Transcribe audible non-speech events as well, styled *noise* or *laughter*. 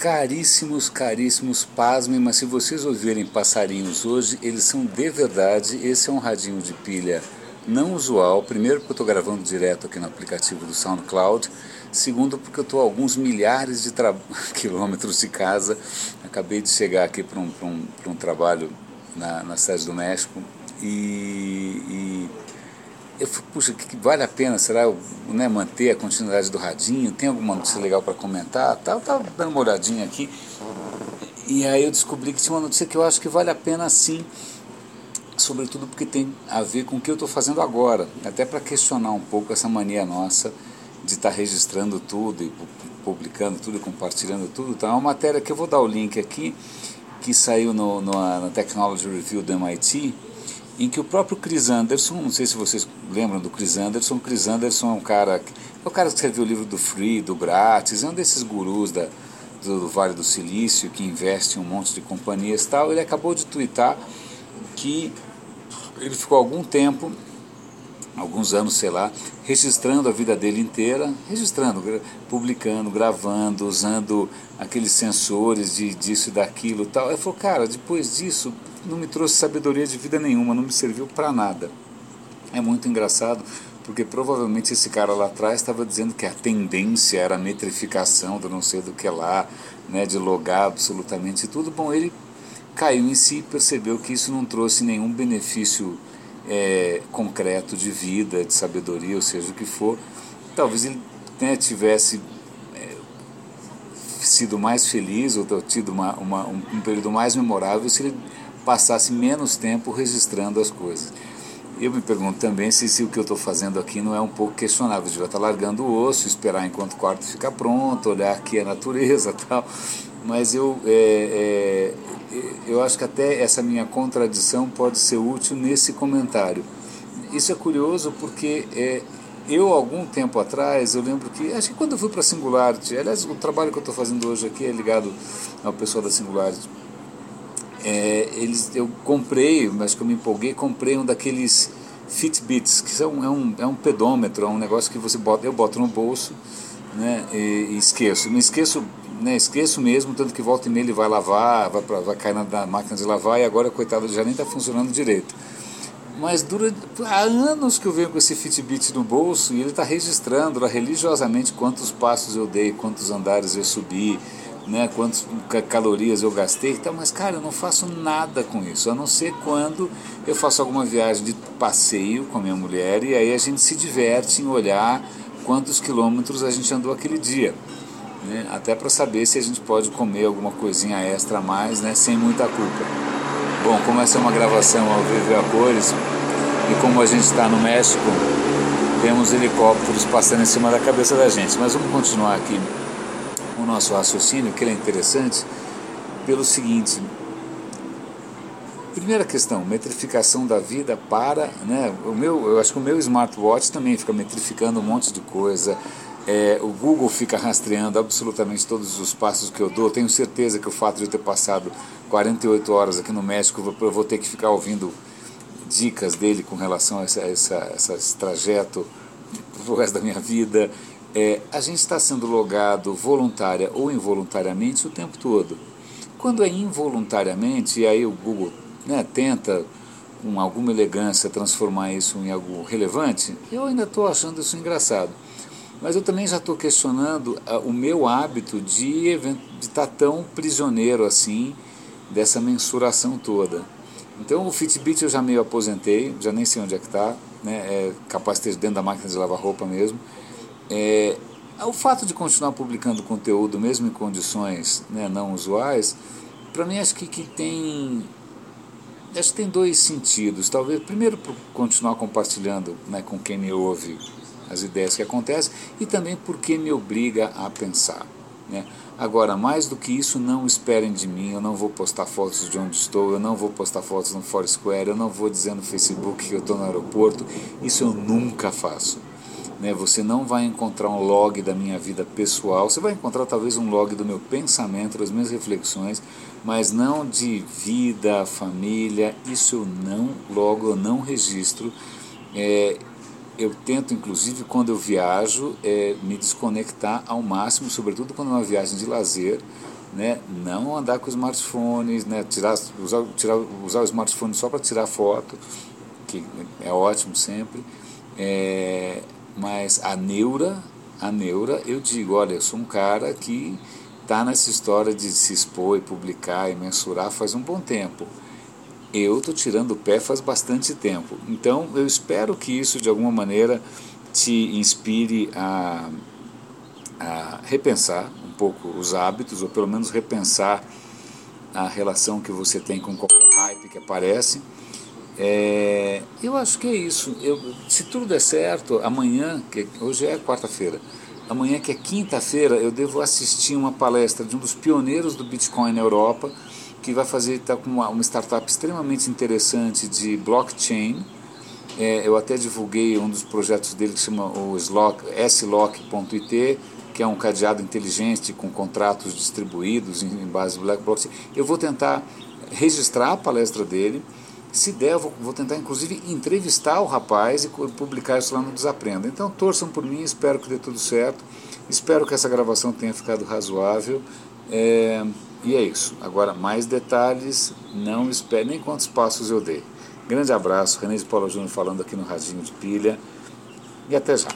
Caríssimos, caríssimos, pasmem, mas se vocês ouvirem passarinhos hoje, eles são de verdade. Esse é um radinho de pilha não usual. Primeiro, porque eu estou gravando direto aqui no aplicativo do SoundCloud. Segundo, porque eu estou a alguns milhares de *laughs* quilômetros de casa. Acabei de chegar aqui para um, um, um trabalho na, na cidade do México. E, e eu falei, puxa, que, vale a pena, será né, manter a continuidade do radinho? Tem alguma notícia legal para comentar? Tá, tava dando uma olhadinha aqui. E aí eu descobri que tinha uma notícia que eu acho que vale a pena sim, sobretudo porque tem a ver com o que eu estou fazendo agora, até para questionar um pouco essa mania nossa de estar tá registrando tudo e publicando tudo e compartilhando tudo. Então é uma matéria que eu vou dar o link aqui, que saiu no, no, na Technology Review do MIT, em que o próprio Chris Anderson, não sei se vocês lembram do Chris Anderson, Chris Anderson é um cara, é o cara que escreveu o livro do Free, do Grátis, é um desses gurus da, do, Vale do Silício, que investe em um monte de companhias e tal, ele acabou de twittar que ele ficou algum tempo, alguns anos, sei lá, registrando a vida dele inteira, registrando, publicando, gravando, usando aqueles sensores de disso e daquilo tal. Ele falou, cara, depois disso, não me trouxe sabedoria de vida nenhuma, não me serviu para nada. É muito engraçado, porque provavelmente esse cara lá atrás estava dizendo que a tendência era a metrificação do não sei do que lá, né, de logar absolutamente tudo. Bom, ele caiu em si, percebeu que isso não trouxe nenhum benefício é, concreto de vida, de sabedoria, ou seja, o que for. Talvez ele né, tivesse é, sido mais feliz ou tido uma, uma, um, um período mais memorável se ele passasse menos tempo registrando as coisas. Eu me pergunto também se, se o que eu estou fazendo aqui não é um pouco questionável. Eu devia estar largando o osso, esperar enquanto o quarto fica pronto, olhar aqui a natureza *laughs* tal. Mas eu, é, é, eu acho que até essa minha contradição pode ser útil nesse comentário. Isso é curioso porque é, eu, algum tempo atrás, eu lembro que, acho que quando eu fui para a Singularity, aliás, o trabalho que eu estou fazendo hoje aqui é ligado ao pessoal da Singularity é, eles, eu comprei, mas que eu me empolguei, comprei um daqueles Fitbits, que são, é, um, é um pedômetro, é um negócio que você bota, eu boto no bolso né, e, e esqueço. Me esqueço, né, esqueço mesmo, tanto que volta e meia ele vai lavar, vai, pra, vai cair na, na máquina de lavar e agora, coitado, já nem está funcionando direito. Mas dura há anos que eu venho com esse Fitbit no bolso e ele está registrando religiosamente quantos passos eu dei, quantos andares eu subi, né, quantas calorias eu gastei, então, mas cara, eu não faço nada com isso, a não ser quando eu faço alguma viagem de passeio com a minha mulher e aí a gente se diverte em olhar quantos quilômetros a gente andou aquele dia. Né, até para saber se a gente pode comer alguma coisinha extra a mais, né, sem muita culpa. Bom, como essa é uma gravação ao vivo e a cores, e como a gente está no México, temos helicópteros passando em cima da cabeça da gente. Mas vamos continuar aqui o nosso raciocínio, que é interessante, pelo seguinte. Primeira questão, metrificação da vida para, né, o meu, eu acho que o meu smartwatch também fica metrificando um monte de coisa, é, o Google fica rastreando absolutamente todos os passos que eu dou. Tenho certeza que o fato de eu ter passado 48 horas aqui no México, eu vou ter que ficar ouvindo dicas dele com relação a, esse trajeto pro resto da minha vida é, a gente está sendo logado voluntária ou involuntariamente o tempo todo. Quando é involuntariamente, e aí o Google né, tenta, com alguma elegância, transformar isso em algo relevante, eu ainda estou achando isso engraçado. Mas eu também já estou questionando uh, o meu hábito de estar tá tão prisioneiro assim dessa mensuração toda. Então o Fitbit eu já meio aposentei, já nem sei onde é que está, né, é capaz de ter dentro da máquina de lavar roupa mesmo. É, o fato de continuar publicando conteúdo, mesmo em condições né, não usuais, para mim acho que, que tem acho que tem dois sentidos. Talvez, primeiro, por continuar compartilhando né, com quem me ouve as ideias que acontecem, e também porque me obriga a pensar. Né? Agora, mais do que isso, não esperem de mim, eu não vou postar fotos de onde estou, eu não vou postar fotos no Foursquare, eu não vou dizer no Facebook que eu estou no aeroporto, isso eu nunca faço. Né? Você não vai encontrar um log da minha vida pessoal, você vai encontrar talvez um log do meu pensamento, das minhas reflexões, mas não de vida, família. Isso eu não logo, eu não registro. É, eu tento, inclusive, quando eu viajo, é, me desconectar ao máximo, sobretudo quando é uma viagem de lazer, né? não andar com smartphones, né? tirar, usar, tirar, usar o smartphone só para tirar foto, que é ótimo sempre. É, mas a neura, a neura, eu digo, olha, eu sou um cara que está nessa história de se expor e publicar e mensurar faz um bom tempo. Eu estou tirando o pé faz bastante tempo. Então eu espero que isso de alguma maneira te inspire a, a repensar um pouco os hábitos, ou pelo menos repensar a relação que você tem com qualquer hype que aparece. É, eu acho que é isso. Eu, se tudo der certo, amanhã, que hoje é quarta-feira, amanhã que é quinta-feira, eu devo assistir uma palestra de um dos pioneiros do Bitcoin na Europa, que vai fazer tá com uma, uma startup extremamente interessante de blockchain. É, eu até divulguei um dos projetos dele que chama o slock.it, que é um cadeado inteligente com contratos distribuídos em, em base de blockchain. Eu vou tentar registrar a palestra dele. Se der, vou, vou, tentar inclusive entrevistar o rapaz e publicar isso lá no Desaprenda. Então torçam por mim, espero que dê tudo certo. Espero que essa gravação tenha ficado razoável. É, e é isso. Agora, mais detalhes, não espere nem quantos passos eu dei. Grande abraço, René de Paula Júnior falando aqui no Radinho de Pilha. E até já.